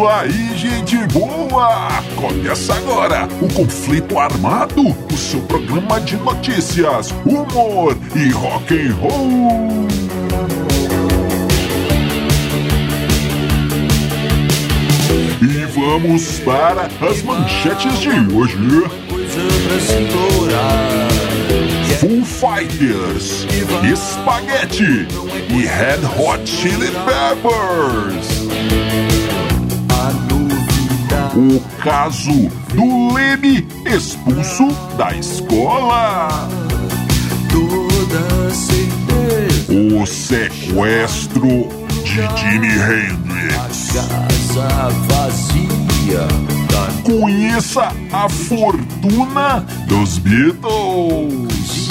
isso aí, gente boa! Começa agora o Conflito Armado, o seu programa de notícias, humor e rock and roll. E vamos para as manchetes de hoje. Full Fighters, Spaghetti e Red Hot Chili Peppers. O caso do Leme expulso da escola. O sequestro de Jimi Hendrix. Conheça a fortuna dos Beatles.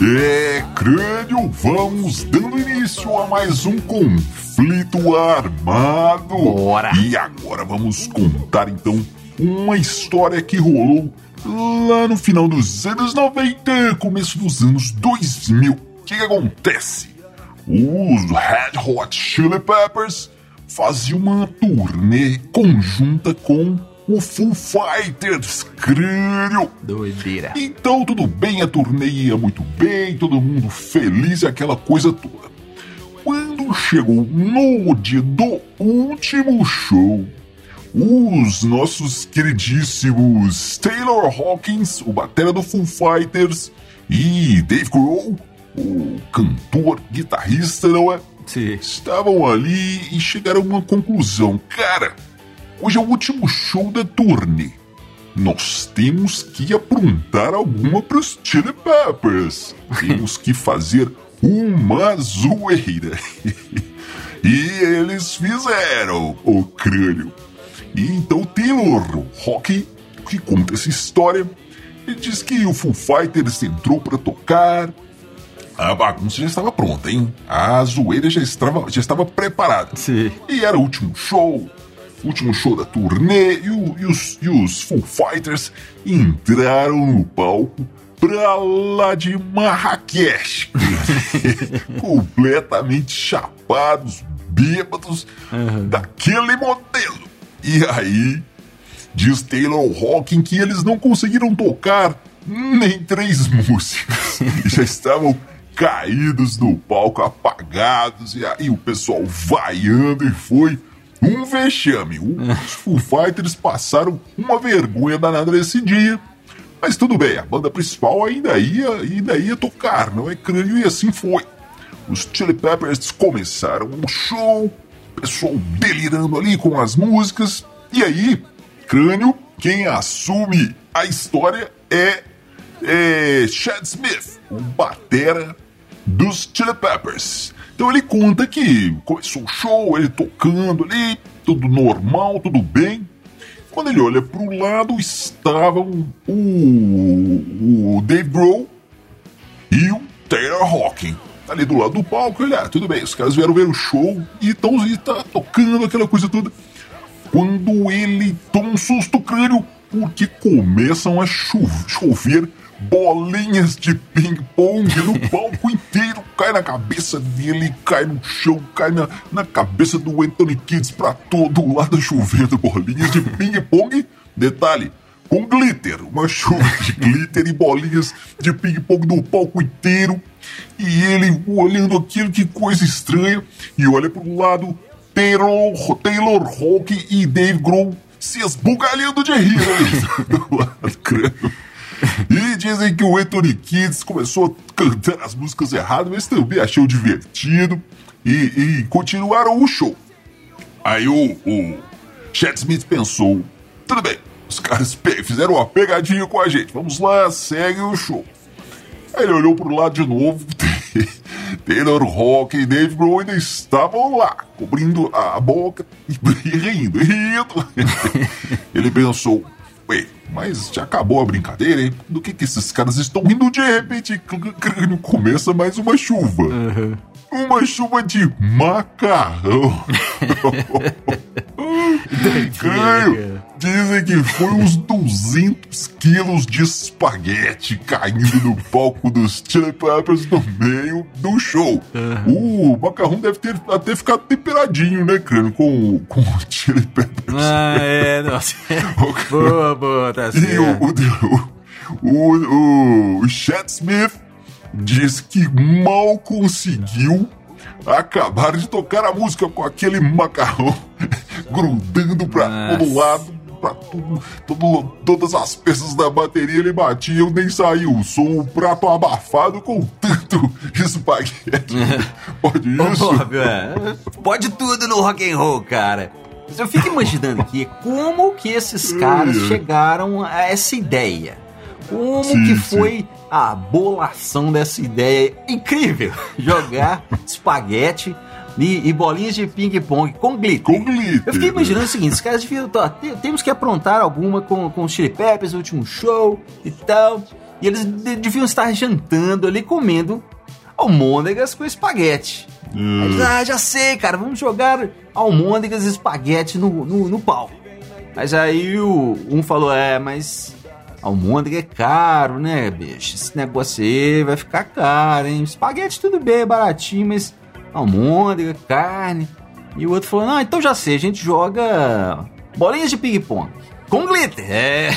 É, crânio, vamos dando início a mais um conflito armado. Bora. E agora vamos contar então uma história que rolou lá no final dos anos 90, começo dos anos 2000. O que, que acontece? Os Red Hot Chili Peppers faziam uma turnê conjunta com o Full Fighters, crânio. Doideira. Então tudo bem, a turnê ia muito bem, todo mundo feliz aquela coisa toda. Quando chegou no dia do último show, os nossos queridíssimos Taylor Hawkins, o batera do Full Fighters, e Dave Grohl, o cantor, guitarrista, não é? Sim. Estavam ali e chegaram a uma conclusão. Cara, hoje é o último show da turnê. Nós temos que aprontar alguma para os Chili Peppers. Temos que fazer uma zoeira. e eles fizeram o crânio. E então Taylor Rock, que conta essa história, ele diz que o Full Fighters entrou para tocar, a bagunça já estava pronta, hein? A zoeira já estava, já estava preparada. Sim. E era o último show, último show da turnê, e, o- e os, e os Full Fighters entraram no palco pra lá de Marrakech. Completamente chapados, bêbados, daquele modelo. E aí, diz Taylor Hawking que eles não conseguiram tocar nem três músicas. Já estavam caídos no palco, apagados, e aí o pessoal vaiando e foi um vexame. Os Foo Fighters passaram uma vergonha danada nesse dia. Mas tudo bem, a banda principal ainda ia, ainda ia tocar, não é crânio, e assim foi. Os Chili Peppers começaram o show, o pessoal delirando ali com as músicas, e aí, crânio, quem assume a história é, é Chad Smith, o batera dos Chili Peppers. Então ele conta que começou o show, ele tocando ali, tudo normal, tudo bem. Quando ele olha para o lado, estavam o, o Dave Grohl e o Taylor Hawking. Ali do lado do palco, ele, ah, tudo bem, os caras vieram ver o show e estão tá tocando aquela coisa toda. Quando ele toma um susto crânio, porque começam a cho- chover bolinhas de ping-pong no palco inteiro. Cai na cabeça dele, cai no chão, cai na, na cabeça do Anthony Kids pra todo lado chovendo bolinhas de ping-pong. Detalhe, com glitter, uma chuva de glitter e bolinhas de ping-pong no palco inteiro. E ele olhando aquilo, que coisa estranha, e olha pro lado, Taylor, Taylor Hawk e Dave Grohl se esbugalhando de rir ali do lado. E dizem que o Anthony Kids começou a cantar as músicas erradas, mas também achou divertido e, e continuaram o show. Aí o, o Chad Smith pensou: tudo bem, os caras fizeram uma pegadinha com a gente, vamos lá, segue o show. Aí ele olhou pro lado de novo. Taylor Rock e Dave Grohl ainda estavam lá, cobrindo a boca e rindo, rindo. Ele pensou: Ué, mas já acabou a brincadeira, hein? Do que, que esses caras estão rindo? De repente, começa mais uma chuva. Uhum. Uma chuva de macarrão. Crânio, dizem que foi uns 200 quilos de espaguete caindo no palco dos Chili Peppers no meio do show. Uhum. O macarrão deve ter até ficado temperadinho, né, crânio, com, com o Chili Peppers. Ah, é, nossa. boa, boa, tá certo. E o, o, o, o Chad Smith diz que mal conseguiu acabar de tocar a música com aquele macarrão grudando Nossa. todo lado, pra tudo, tudo, todas as peças da bateria ele batia, nem saiu som, o prato abafado com tanto espaguete. Pode isso? Bob, é. Pode tudo no rock and roll, cara. Mas eu fico imaginando aqui como que esses caras chegaram a essa ideia. Como sim, que foi sim. a bolação dessa ideia incrível? Jogar espaguete e, e, bolinhas de ping-pong com glitter. Com glitter. Eu fiquei imaginando o seguinte: os caras deviam. Tá, temos que aprontar alguma com, com os Chili Peppers, o último show e tal. E eles deviam estar jantando ali, comendo almôndegas com espaguete. Hum. Aí, ah, já sei, cara, vamos jogar almôndegas e espaguete no, no, no palco. Mas aí o, um falou: é, mas Almôndega é caro, né, bicho? Esse negócio aí vai ficar caro, hein? Espaguete tudo bem, baratinho, mas almôndega, carne. E o outro falou: Não, então já sei, a gente joga bolinhas de ping-pong com glitter. É.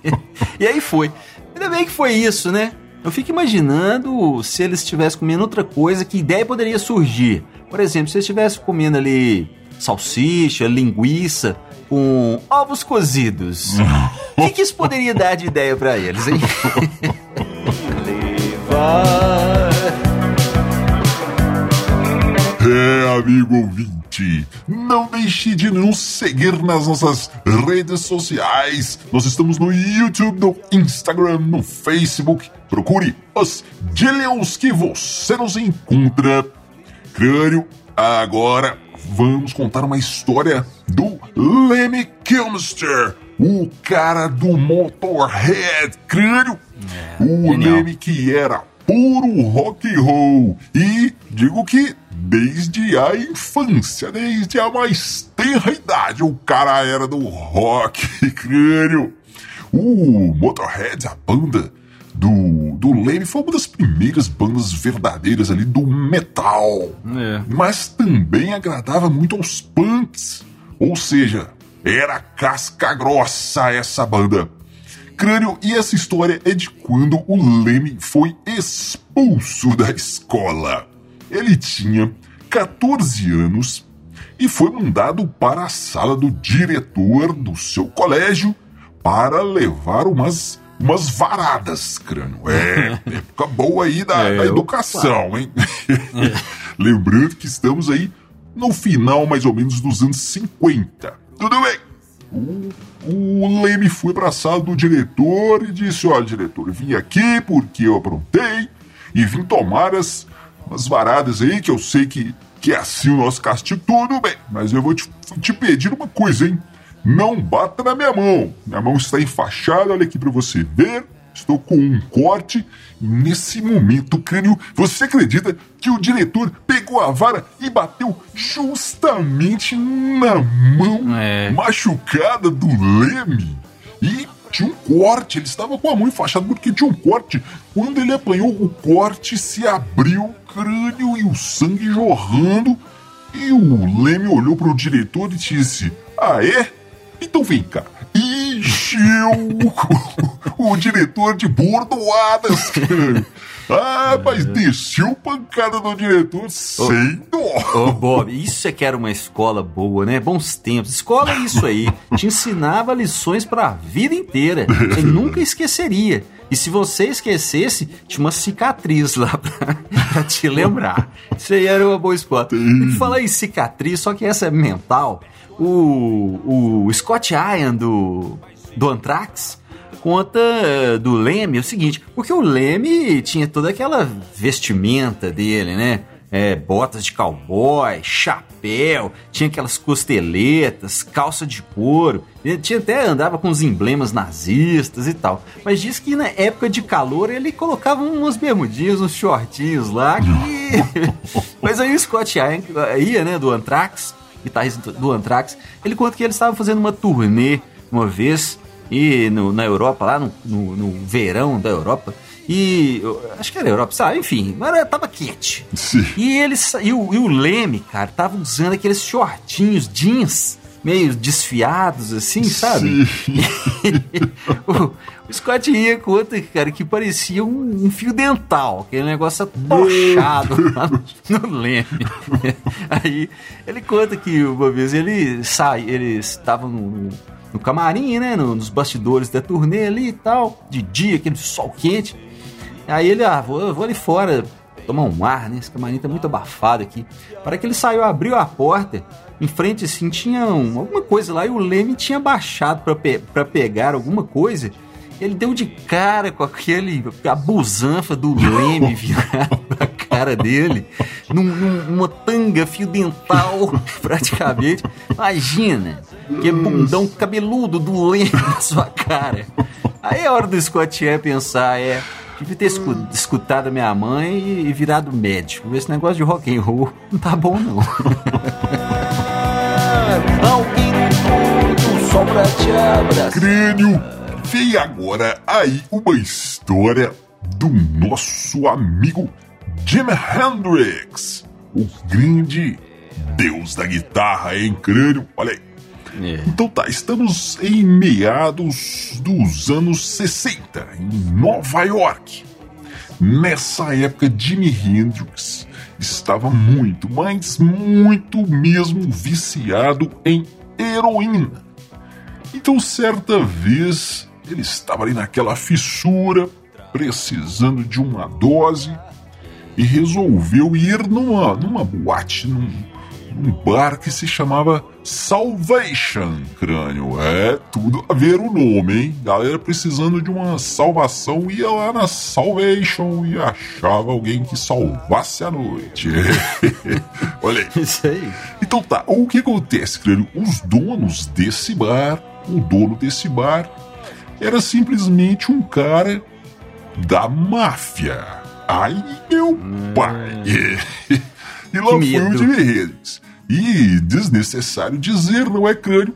e aí foi. Ainda bem que foi isso, né? Eu fico imaginando se eles estivessem comendo outra coisa, que ideia poderia surgir. Por exemplo, se eles estivessem comendo ali salsicha, linguiça, com ovos cozidos. O que, que, isso poderia dar de ideia para eles, hein? é, amigo ouvinte, não deixe de nos seguir nas nossas redes sociais. Nós estamos no YouTube, no Instagram, no Facebook. Procure os Dillions que você nos encontra. Crânio, agora vamos contar uma história do Lemmy Kilmister, o cara do Motorhead crânio, é, o genial. Lemmy que era puro rock and roll e digo que desde a infância, desde a mais tenra idade, o cara era do rock crânio. O Motorhead, a banda do, do Leme foi uma das primeiras bandas verdadeiras ali do metal. É. Mas também agradava muito aos punks. Ou seja, era casca grossa essa banda. Crânio, e essa história é de quando o Leme foi expulso da escola. Ele tinha 14 anos e foi mandado para a sala do diretor do seu colégio para levar umas umas varadas, crânio. É, época boa aí da, é, da educação, hein? É. Lembrando que estamos aí no final, mais ou menos, dos anos 50. Tudo bem? O, o Leme foi para a sala do diretor e disse: Olha, diretor, vim aqui porque eu aprontei e vim tomar as, as varadas aí, que eu sei que, que é assim o nosso castigo. Tudo bem, mas eu vou te, te pedir uma coisa, hein? Não bata na minha mão. Minha mão está enfaixada, olha aqui para você ver. Estou com um corte. E nesse momento, crânio, você acredita que o diretor pegou a vara e bateu justamente na mão é. machucada do Leme? E tinha um corte, ele estava com a mão enfaixada porque tinha um corte. Quando ele apanhou, o corte se abriu, o crânio e o sangue jorrando. E o Leme olhou para o diretor e disse: Ah, é? Então vem cá. Encheu o, o diretor de bordoadas, cara. Ah, mas desceu pancada no diretor sem dó. Ô, Bob, isso é que era uma escola boa, né? Bons tempos. Escola é isso aí. Te ensinava lições pra vida inteira. Você nunca esqueceria. E se você esquecesse, tinha uma cicatriz lá pra, pra te lembrar. Isso aí era uma boa escola. E falar em cicatriz, só que essa é mental o, o Scott Ian do, do Anthrax conta eh, do Leme o seguinte, porque o Leme tinha toda aquela vestimenta dele, né? é, botas de cowboy, chapéu, tinha aquelas costeletas, calça de couro, ele tinha até andava com os emblemas nazistas e tal. Mas diz que na época de calor ele colocava uns bermudinhos, uns shortinhos lá que... Mas aí o Scott ia, né, do Anthrax, guitarrista do Anthrax, ele conta que ele estava fazendo uma turnê uma vez e no, na Europa, lá no, no, no verão da Europa, e acho que era Europa, sabe? Enfim, era, tava quente. Sim. E eles e o, e o Leme, cara, tava usando aqueles shortinhos jeans meio desfiados assim, sabe? o, o Scott ia conta, cara, que parecia um, um fio dental, aquele negócio atochado lá no, no Leme. Aí ele conta que uma vez ele sai, eles estavam no, no camarim, né, nos bastidores da turnê ali e tal, de dia, aquele sol quente. Aí ele, ah, vou, vou ali fora tomar um ar, né? Esse camarim tá muito abafado aqui. Para que ele saiu, abriu a porta, em frente assim tinha um, alguma coisa lá e o Leme tinha baixado para pe pegar alguma coisa. Ele deu de cara com aquele a busanfa do Leme virado na cara dele, num, numa tanga fio dental, praticamente. Imagina, que bundão cabeludo do Leme na sua cara. Aí é hora do Scott é pensar, é, Devia ter escutado a minha mãe e virado médico. Esse negócio de rock and roll não tá bom, não. só pra te abraçar. Crânio, vem agora aí uma história do nosso amigo Jimi Hendrix, o grande deus da guitarra, hein, Crânio? Olha aí. É. Então tá, estamos em meados dos anos 60, em Nova York. Nessa época, Jimi Hendrix estava muito, mas muito mesmo viciado em heroína. Então, certa vez, ele estava ali naquela fissura, precisando de uma dose, e resolveu ir numa, numa boate, num, um bar que se chamava Salvation Crânio. É tudo a ver o nome, hein? Galera precisando de uma salvação ia lá na Salvation e achava alguém que salvasse a noite. Olha aí. Isso aí. Então tá, o que acontece, Crânio? Os donos desse bar, o dono desse bar, era simplesmente um cara da máfia. Ai, meu hum. pai! e lá foi o Jimi Hendrix. E desnecessário dizer, não é crânio,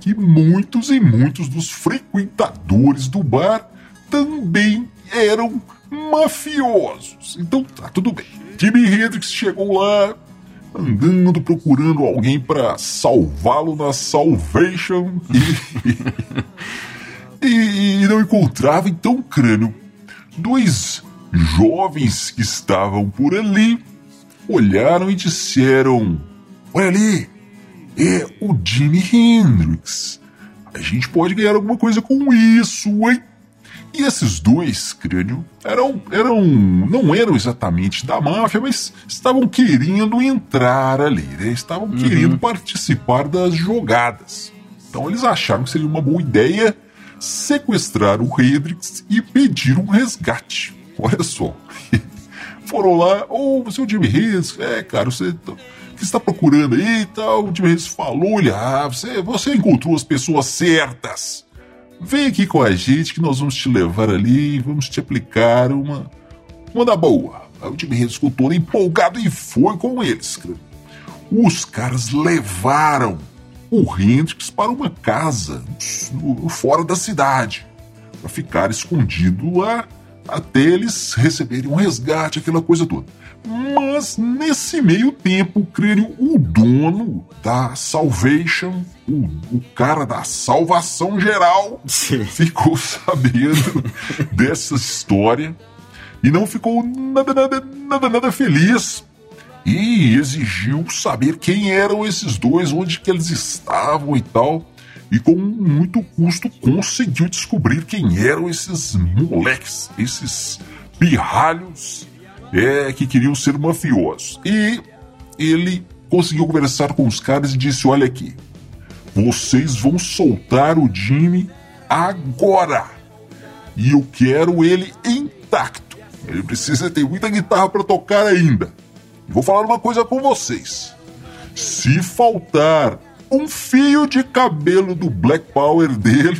que muitos e muitos dos frequentadores do bar também eram mafiosos. Então tá, tudo bem. Jimi Hendrix chegou lá, andando procurando alguém para salvá-lo na Salvation e, e, e não encontrava então crânio. Dois jovens que estavam por ali olharam e disseram: Olha ali, é o Jimi Hendrix. A gente pode ganhar alguma coisa com isso, hein? E esses dois, crânio, eram, eram, não eram exatamente da máfia, mas estavam querendo entrar ali, né? Estavam uhum. querendo participar das jogadas. Então eles acharam que seria uma boa ideia sequestrar o Hendrix e pedir um resgate. Olha só. Foram lá, ô, oh, você é o Jimmy Hendrix? É, cara, você que está procurando aí e tal. O Jimmy Hendrix falou, olha, ah, você, você encontrou as pessoas certas. Vem aqui com a gente que nós vamos te levar ali e vamos te aplicar uma, uma da boa. Aí o ficou todo empolgado e foi com eles. Os caras levaram o Hendrix para uma casa fora da cidade para ficar escondido lá até eles receberem um resgate, aquela coisa toda. Mas nesse meio tempo, creio, o dono da Salvation, o, o cara da salvação geral, Sim. ficou sabendo dessa história e não ficou nada, nada, nada, nada feliz e exigiu saber quem eram esses dois, onde que eles estavam e tal. E com muito custo conseguiu descobrir quem eram esses moleques, esses pirralhos é, que queriam ser mafiosos. E ele conseguiu conversar com os caras e disse: Olha aqui, vocês vão soltar o Jimmy agora. E eu quero ele intacto. Ele precisa ter muita guitarra para tocar ainda. Vou falar uma coisa com vocês. Se faltar um fio de cabelo do Black Power dele,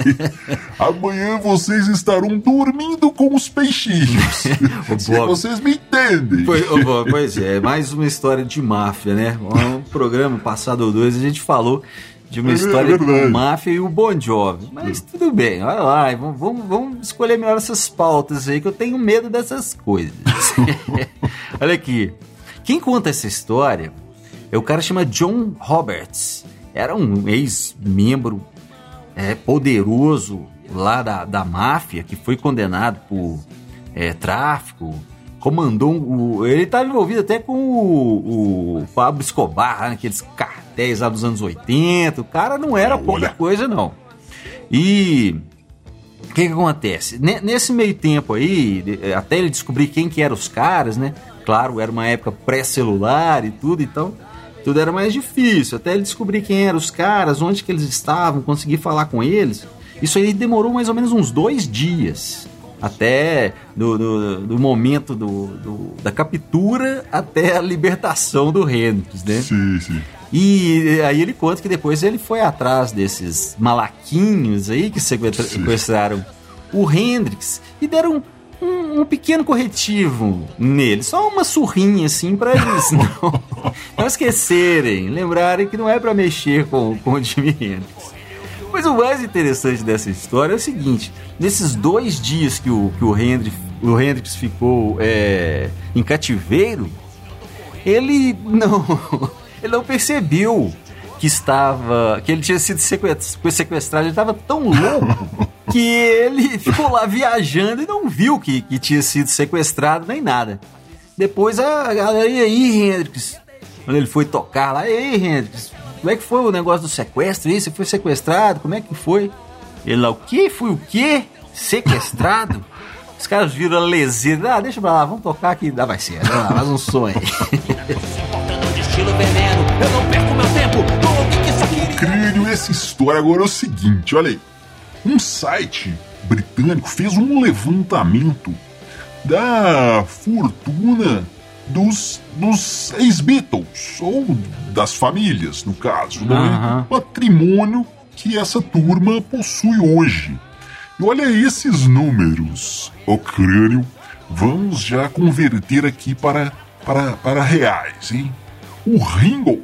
amanhã vocês estarão dormindo com os peixinhos. Se vocês me entendem. Pois, pois é, mais uma história de máfia, né? Um programa passado ou dois a gente falou de uma é história é com máfia e o Bon Jovi. Mas tudo bem, olha lá, vamos, vamos, escolher melhor essas pautas aí, que eu tenho medo dessas coisas. olha aqui, quem conta essa história é o cara chama John Roberts. Era um ex-membro é, poderoso lá da, da máfia que foi condenado por é, tráfico. Comandou o. Ele estava envolvido até com o, o Pablo Escobar, naqueles cartéis lá dos anos 80. O cara não era pouca coisa, não. E o que, que acontece? Nesse meio tempo aí, até ele descobrir quem que eram os caras, né? Claro, era uma época pré-celular e tudo, então tudo era mais difícil. Até ele descobrir quem eram os caras, onde que eles estavam, conseguir falar com eles. Isso aí demorou mais ou menos uns dois dias. Até do, do, do momento do, do, da captura até a libertação do Hendrix, né? Sim, sim. E aí ele conta que depois ele foi atrás desses malaquinhos aí que sequestraram o Hendrix e deram um, pequeno corretivo nele, só uma surrinha assim para eles não, não esquecerem, lembrarem que não é para mexer com, com o Jimi Hendrix. Mas o mais interessante dessa história é o seguinte: nesses dois dias que o, que o, Hendrix, o Hendrix ficou é, em cativeiro, ele não, ele não percebeu que estava. que ele tinha sido sequestrado, ele estava tão louco que ele ficou lá viajando e não viu que, que tinha sido sequestrado nem nada. Depois a galera, e aí, Hendrix? Quando ele foi tocar lá, e aí, Hendrix? Como é que foi o negócio do sequestro? E você foi sequestrado? Como é que foi? Ele lá, o quê? Fui o quê? Sequestrado? Os caras viram a leseira. Ah, deixa pra lá, vamos tocar aqui. Dá, vai ser. Lá, faz um sonho. Crânio, essa história agora é o seguinte, olha aí. Um site britânico fez um levantamento da fortuna dos, dos ex-Beatles, ou das famílias, no caso, né? patrimônio que essa turma possui hoje. E olha esses números, o crânio, vamos já converter aqui para, para, para reais, hein? O Ringo,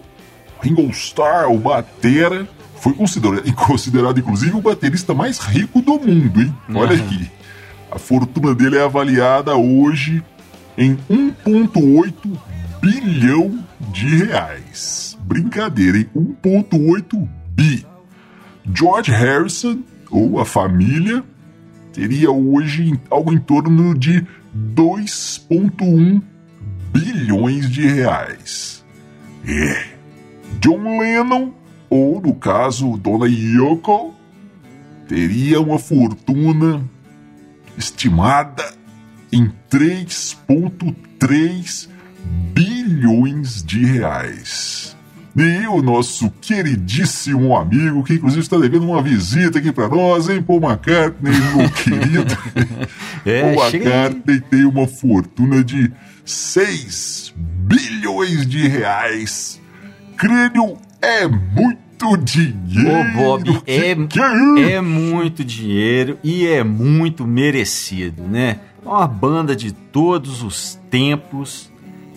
Ringo Starr, o Batera, foi considerado, considerado, inclusive, o baterista mais rico do mundo, hein? Olha uhum. aqui. A fortuna dele é avaliada hoje em 1,8 bilhão de reais. Brincadeira, hein? 1,8 bi. George Harrison, ou a família, teria hoje algo em torno de 2,1 bilhões de reais. É. John Lennon ou, no caso, Dona Yoko, teria uma fortuna estimada em 3,3 bilhões de reais. E o nosso queridíssimo amigo, que inclusive está devendo uma visita aqui para nós, hein, Paul McCartney, meu querido. é, Paul McCartney tem uma fortuna de 6 bilhões de reais. Crânio é muito dinheiro. Ô, Bob, é, é muito dinheiro e é muito merecido, né? É uma banda de todos os tempos.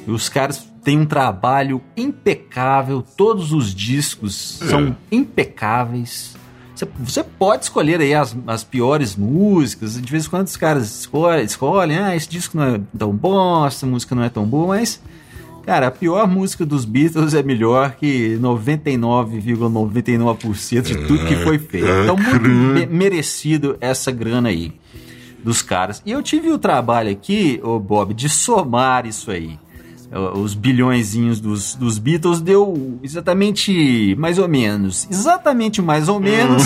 E os caras têm um trabalho impecável, todos os discos é. são impecáveis. Você, você, pode escolher aí as, as piores músicas, de vez em quando os caras escolhem, escolhem, ah, esse disco não é tão bom, essa música não é tão boa, mas Cara, a pior música dos Beatles é melhor que 99,99% ,99 de tudo que foi feito. É, então, muito me merecido essa grana aí dos caras. E eu tive o trabalho aqui, ô Bob, de somar isso aí. Os bilhõezinhos dos, dos Beatles deu exatamente mais ou menos. Exatamente mais ou menos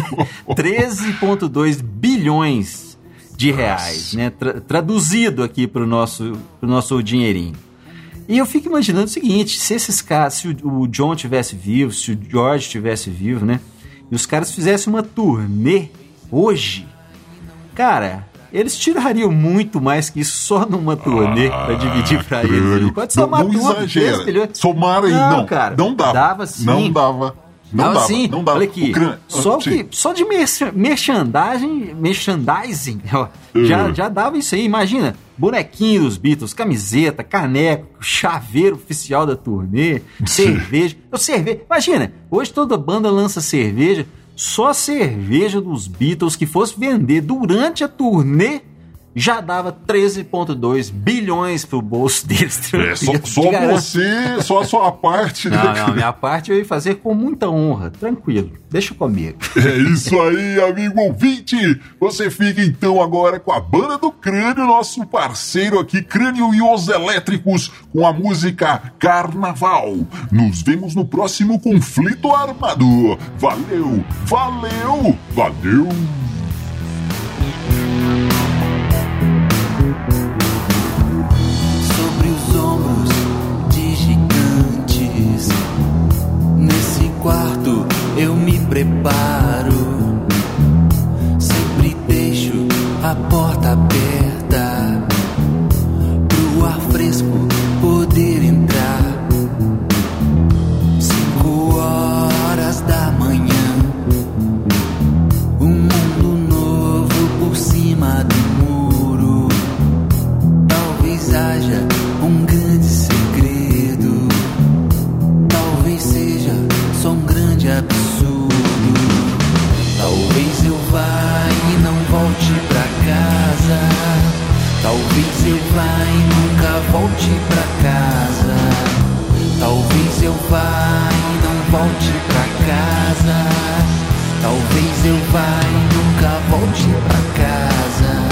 13,2 bilhões de reais, né? Tra traduzido aqui para o nosso, pro nosso dinheirinho. E eu fico imaginando o seguinte: se esses caras, se o John tivesse vivo, se o George tivesse vivo, né? E os caras fizessem uma turnê hoje, cara, eles tirariam muito mais que isso só numa turnê Ah, pra dividir pra crânio. eles. Pode não, somar não tudo, exagera. 3 milhões. Somar aí, Não, não. cara, não dava. dava sim. Não dava. Não Não, dava. sim. Não dava. Olha aqui. Só, que, só de merch- merchandising, merchandising ó, já, Uhum. já dava isso aí. Imagina, bonequinho dos Beatles, camiseta, caneco, chaveiro oficial da turnê, cerveja. Eu cerveja. Imagina, hoje toda banda lança cerveja. Só a cerveja dos Beatles que fosse vender durante a turnê já dava 13,2 bilhões pro bolso deles. É, só, só você, só a sua parte. né, Não, cara? não, minha parte eu ia fazer com muita honra, tranquilo. Deixa comigo. É isso aí, amigo ouvinte. Você fica então agora com a banda do Crânio, nosso parceiro aqui, Crânio e os Elétricos, com a música Carnaval. Nos vemos no próximo conflito armado. Valeu, valeu, valeu. Eu vá e nunca volte pra casa. Talvez eu vá e não volte pra casa. Talvez eu vá e nunca volte pra casa.